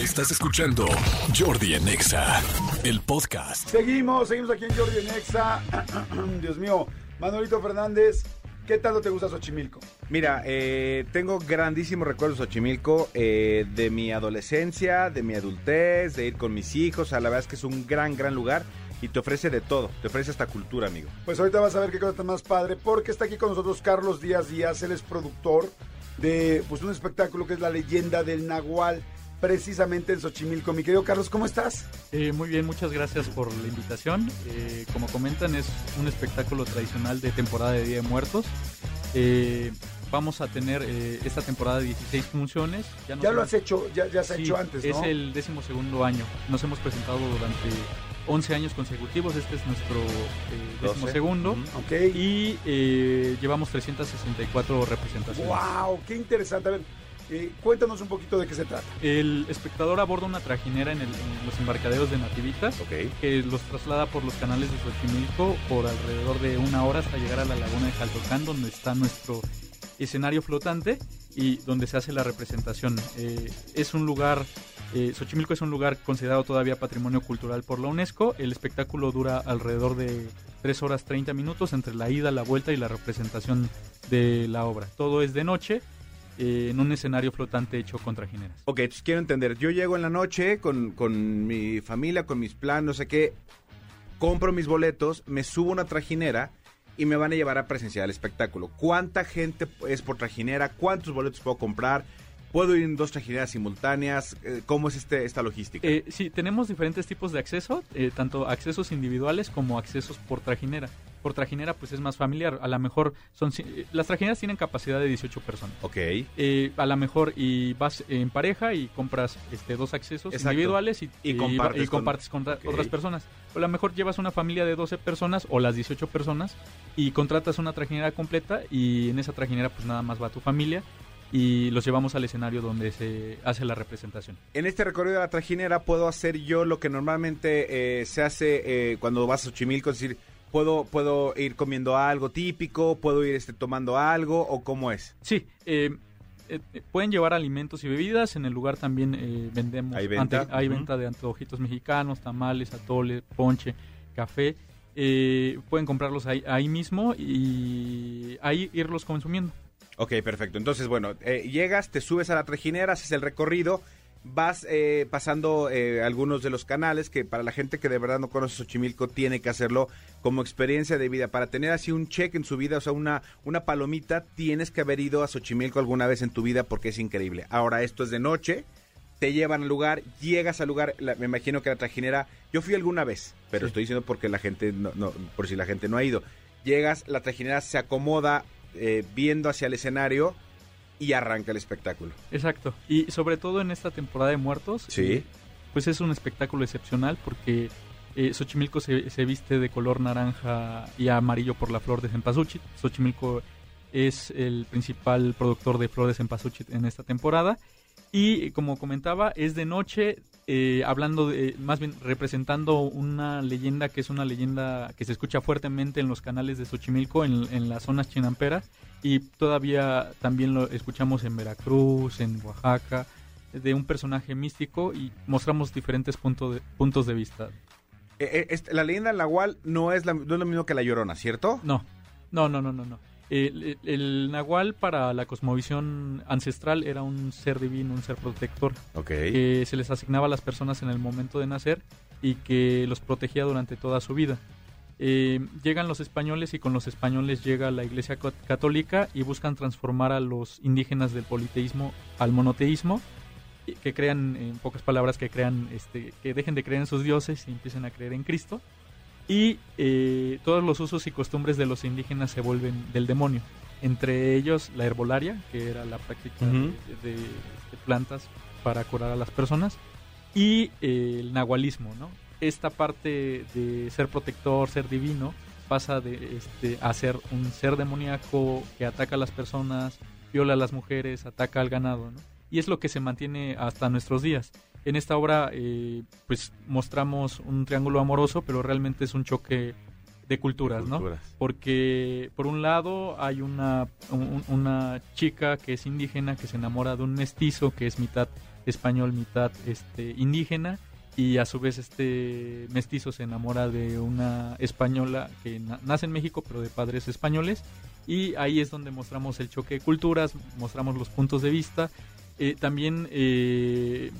Estás escuchando Jordi en Exa, el podcast. Seguimos, seguimos aquí en Jordi en Exa. Dios mío, Manolito Fernández, ¿qué tanto te gusta Xochimilco? Mira, eh, tengo grandísimos recuerdos de Xochimilco, eh, de mi adolescencia, de mi adultez, de ir con mis hijos. O sea, la verdad es que es un gran, gran lugar y te ofrece de todo. Te ofrece hasta cultura, amigo. Pues ahorita vas a ver qué cosa está más padre, porque está aquí con nosotros Carlos Díaz Díaz, él es productor de pues, un espectáculo que es La Leyenda del Nahual, precisamente en Xochimilco. Mi querido Carlos, ¿cómo estás? Eh, muy bien, muchas gracias por la invitación. Eh, como comentan, es un espectáculo tradicional de temporada de Día de Muertos. Eh, vamos a tener eh, esta temporada 16 funciones. Ya lo hemos- has hecho, ya, ya se ha hecho antes, Es ¿no? el décimo segundo año. Nos hemos presentado durante 11 años consecutivos. Este es nuestro eh, décimo Doce. segundo. Ujú. Ok. Y eh, llevamos 364 representaciones. ¡Wow! ¡Qué interesante! A ver, eh, cuéntanos un poquito de qué se trata. El espectador aborda una trajinera en, el- en los embarcaderos de Nativitas. Ok. que los traslada por los canales de Xochimilco por alrededor de una hora hasta llegar a la laguna de Jaltocán, donde está nuestro escenario flotante y donde se hace la representación. Eh, es un lugar, eh, Xochimilco es un lugar considerado todavía patrimonio cultural por la UNESCO. El espectáculo dura alrededor de 3 horas 30 minutos entre la ida, la vuelta y la representación de la obra. Todo es de noche. Eh, en un escenario flotante hecho con trajineras. Ok, entonces quiero entender. Yo llego en la noche con, con mi familia, con mis planes, no sé qué. Compro mis boletos, me subo a una trajinera y me van a llevar a presenciar el espectáculo. ¿Cuánta gente es por trajinera? ¿Cuántos boletos puedo comprar? ¿Puedo ir en dos trajineras simultáneas? Eh, ¿Cómo es este, esta logística? Eh, sí, tenemos diferentes tipos de acceso, eh, tanto accesos individuales como accesos por trajinera. Por trajinera, pues es más familiar. A lo mejor son. eh, Las trajineras tienen capacidad de 18 personas. ok. Eh, a lo mejor y vas en pareja y compras este dos accesos Exacto. individuales y, Y compartes y con- compartes otras personas. O a lo mejor llevas una familia de 12 personas o las 18 personas y contratas una trajinera completa y en esa trajinera pues nada más va tu familia y los llevamos al escenario donde se hace la representación. En este recorrido de la trajinera puedo hacer yo lo que normalmente eh, se hace eh, cuando vas a Xochimilco, es decir, puedo puedo ir comiendo algo típico, puedo ir este tomando algo o cómo es. Sí, eh, eh, pueden llevar alimentos y bebidas. En el lugar también eh, vendemos. ¿Hay venta? hay venta de antojitos mexicanos, tamales, atole, ponche, café. Eh, pueden comprarlos ahí, ahí mismo y ahí irlos consumiendo. Ok, perfecto. Entonces, bueno, eh, llegas, te subes a la trajinera, haces el recorrido, vas eh, pasando eh, algunos de los canales que para la gente que de verdad no conoce Xochimilco tiene que hacerlo como experiencia de vida. Para tener así un check en su vida, o sea, una, una palomita, tienes que haber ido a Xochimilco alguna vez en tu vida porque es increíble. Ahora, esto es de noche, te llevan al lugar, llegas al lugar, la- me imagino que la trajinera, yo fui alguna vez, pero Sí. estoy diciendo porque la gente, no, no, por si la gente no ha ido. Llegas, la trajinera se acomoda eh, viendo hacia el escenario y arranca el espectáculo. Exacto. Y sobre todo en esta temporada de muertos. Sí. eh, pues es un espectáculo excepcional porque eh, Xochimilco se, se viste de color naranja y amarillo por la flor de cempasúchil. Xochimilco es el principal productor de flores de cempasúchil en esta temporada. Y como comentaba, es de noche, eh, hablando de, más bien representando una leyenda que es una leyenda que se escucha fuertemente en los canales de Xochimilco, en, en las zonas chinamperas, y todavía también lo escuchamos en Veracruz, en Oaxaca, de un personaje místico y mostramos diferentes punto de- puntos de vista. Eh, eh, la leyenda Nahual no es, la- no es lo mismo que la Llorona, ¿cierto? No, no, no, no, no. no. El, el- nahual para la cosmovisión ancestral era un ser divino, un ser protector, Ok. que se les asignaba a las personas en el momento de nacer y que los protegía durante toda su vida. Eh, llegan los españoles y con los españoles llega la Iglesia Católica y buscan transformar a los indígenas del politeísmo al monoteísmo, que crean, en pocas palabras, que crean, este, que dejen de creer en sus dioses y empiecen a creer en Cristo. Y eh, todos los usos y costumbres de los indígenas se vuelven del demonio. Entre ellos la herbolaria, que era la práctica de, de- de plantas para curar a las personas, y eh, el nahualismo, ¿no? Esta parte de ser protector, ser divino, pasa de este, a ser un ser demoníaco que ataca a las personas, viola a las mujeres, ataca al ganado, ¿no? Y es lo que se mantiene hasta nuestros días. En esta obra, eh, pues mostramos un triángulo amoroso, pero realmente es un choque de culturas, ¿no? Culturas. Porque por un lado hay una, un- una chica que es indígena que se enamora de un mestizo que es mitad español, mitad este, indígena y a su vez este mestizo se enamora de una española que na- nace en México pero de padres españoles y ahí es donde mostramos el choque de culturas, mostramos los puntos de vista. Eh, también eh,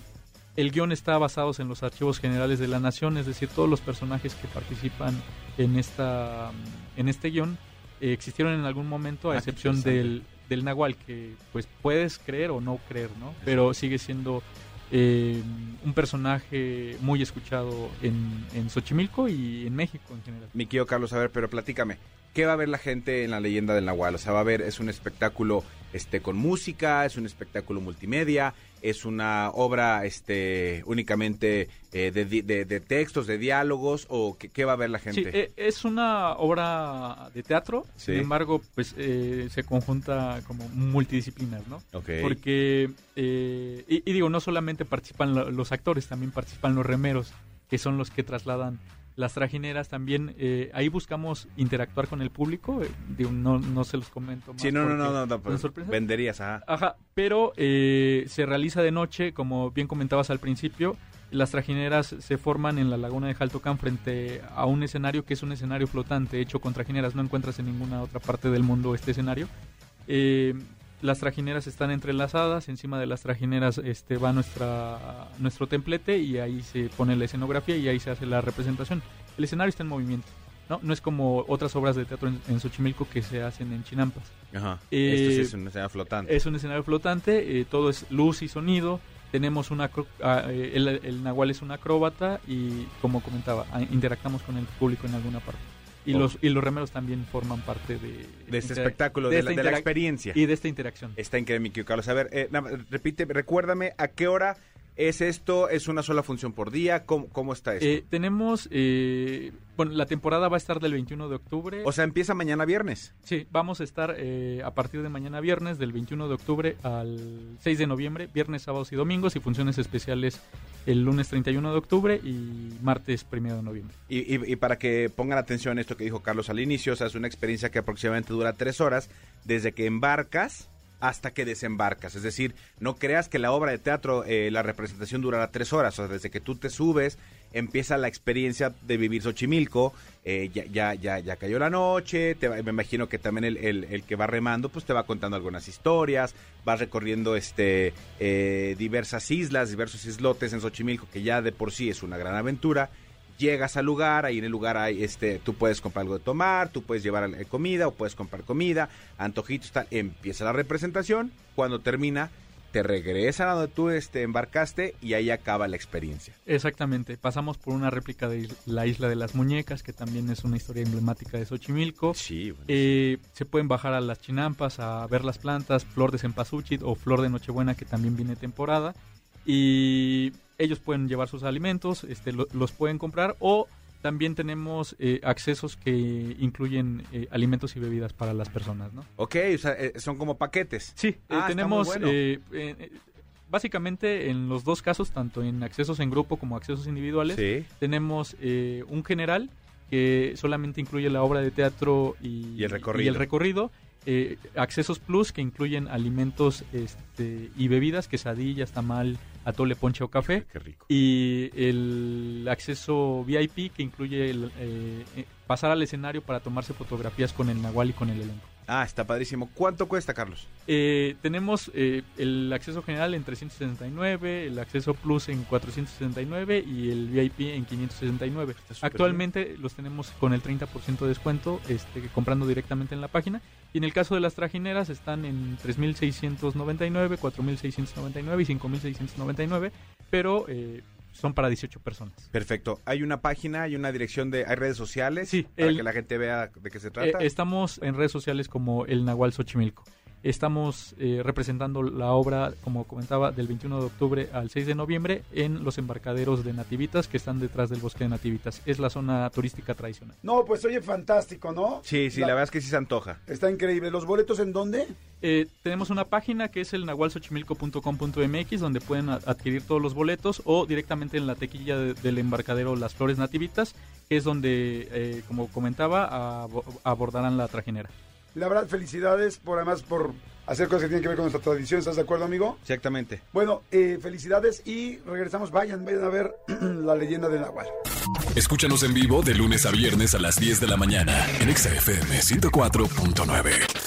el guion está basado en los archivos generales de la nación, es decir, todos los personajes que participan en esta en este guion eh, existieron en algún momento a Ah, excepción del, del Nahual, que pues puedes creer o no creer, ¿no? Pero sigue siendo eh, un personaje muy escuchado en, en Xochimilco y en México en general. Mi querido Carlos, a ver, pero platícame. ¿Qué va a ver la gente en la leyenda del Nahual? O sea, va a ver, es un espectáculo este, con música, es un espectáculo multimedia, es una obra este, únicamente eh, de, de- de textos, de diálogos, o qué, qué va a ver la gente? Sí, eh, es una obra de teatro, Sí. sin embargo, pues eh, se conjunta como multidisciplinar, ¿no? Ok. Porque, eh, y, y digo, no solamente participan lo- los actores, también participan los remeros, que son los que trasladan las trajineras. También eh, ahí buscamos interactuar con el público. eh, digo, no, no se los comento más. Sí, no, no, no, no, no, pues, venderías, ajá. Ajá, pero eh, se realiza de noche, como bien comentabas al principio. Las trajineras se forman en la laguna de Jaltocán frente a un escenario que es un escenario flotante hecho con trajineras. No encuentras en ninguna otra parte del mundo este escenario. Las trajineras están entrelazadas, encima de las trajineras este, va nuestra, nuestro templete y ahí se pone la escenografía y ahí se hace la representación. El escenario está en movimiento, ¿no? No es como otras obras de teatro en, en Xochimilco que se hacen en Chinampas. Ajá. Eh, Esto sí es una escena flotante. Es un escenario flotante, eh, todo es luz y sonido. Tenemos una ah, eh, el, el Nahual es un acróbata y como comentaba, ah, interactamos con el público en alguna parte. Y los y los remeros también forman parte de, de este espectáculo, de, la, de la experiencia. y de esta interacción. Está increíble, mi Carlos. A ver, eh, repite, recuérdame, ¿a qué hora es esto? ¿Es una sola función por día? ¿Cómo, cómo está esto? Eh, tenemos, eh, bueno, la temporada va a estar del 21 de octubre. o sea, empieza mañana viernes. Sí, vamos a estar eh, a partir de mañana viernes, del 21 de octubre al 6 de noviembre, viernes, sábados y domingos, y funciones especiales el lunes 31 de octubre y martes 1 de noviembre. Y, y- y para que pongan atención a esto que dijo Carlos al inicio, o sea, es una experiencia que aproximadamente dura tres horas, desde que embarcas hasta que desembarcas. Es decir, no creas que la obra de teatro, eh, la representación durará tres horas. O sea, desde que tú te subes, empieza la experiencia de vivir Xochimilco. eh, ya, ya, ya, ya cayó la noche. te me imagino que también el, el- el que va remando, pues te va contando algunas historias. Vas recorriendo este eh, diversas islas, diversos islotes en Xochimilco, que ya de por sí es una gran aventura llegas al lugar, ahí en el lugar hay este, tú puedes comprar algo de tomar, tú puedes llevar eh, comida o puedes comprar comida, antojitos, tal, empieza la representación, cuando termina te regresan a donde tú este, embarcaste y ahí acaba la experiencia. Exactamente, pasamos por una réplica de la Isla de las Muñecas, que también es una historia emblemática de Xochimilco. Sí, bueno. Eh, se pueden bajar a las chinampas a ver las plantas, flor de cempasúchil o flor de nochebuena que también viene temporada. Y ellos pueden llevar sus alimentos, este, lo- los pueden comprar o también tenemos eh, accesos que incluyen eh, alimentos y bebidas para las personas, ¿no? ok, o sea, eh, son como paquetes. Sí, eh, Ah, tenemos bueno. eh, básicamente en los dos casos, tanto en accesos en grupo como accesos individuales, Sí. tenemos eh, un general que solamente incluye la obra de teatro y, Y el recorrido. el recorrido, eh, accesos plus que incluyen alimentos este, y bebidas, quesadillas, tamal, atole, ponche o café. Qué rico. Y el acceso VIP que incluye el, eh, eh, pasar al escenario para tomarse fotografías con el Nahual y con el elenco. Ah, está padrísimo. ¿Cuánto cuesta, Carlos? Eh, tenemos eh, el acceso general en 369, el acceso plus en 469 y el VIP en 569. Está súper Actualmente los tenemos con el 30% de descuento este, comprando directamente en la página. Y en el caso de las trajineras están en 3.699, 4.699 y 5.699, pero eh, son para 18 personas. Perfecto. ¿Hay una página, hay una dirección de, hay redes sociales? Sí, Para el- que la gente vea de qué se Eh, trata. estamos en redes sociales como el Nahual Xochimilco. Estamos eh, representando la obra, como comentaba, del 21 de octubre al 6 de noviembre en los embarcaderos de Nativitas que están detrás del bosque de Nativitas. Es la zona turística tradicional. No, pues oye, fantástico, ¿no? Sí, sí, la, verdad es que sí se antoja. Está increíble. ¿Los boletos en dónde? Eh, tenemos una página que es el nahualsochimilco.com.mx donde pueden adquirir todos los boletos o directamente en la tequilla de- del embarcadero Las Flores Nativitas, que es donde, eh, como comentaba, abo- abordarán la trajinera. La verdad, felicidades por además por hacer cosas que tienen que ver con nuestra tradición. ¿Estás de acuerdo, amigo? Exactamente. Bueno, eh, felicidades y regresamos. Vayan, vayan a ver la leyenda del Nahual. Escúchanos en vivo de lunes a viernes a las 10 de la mañana en XFM 104.9.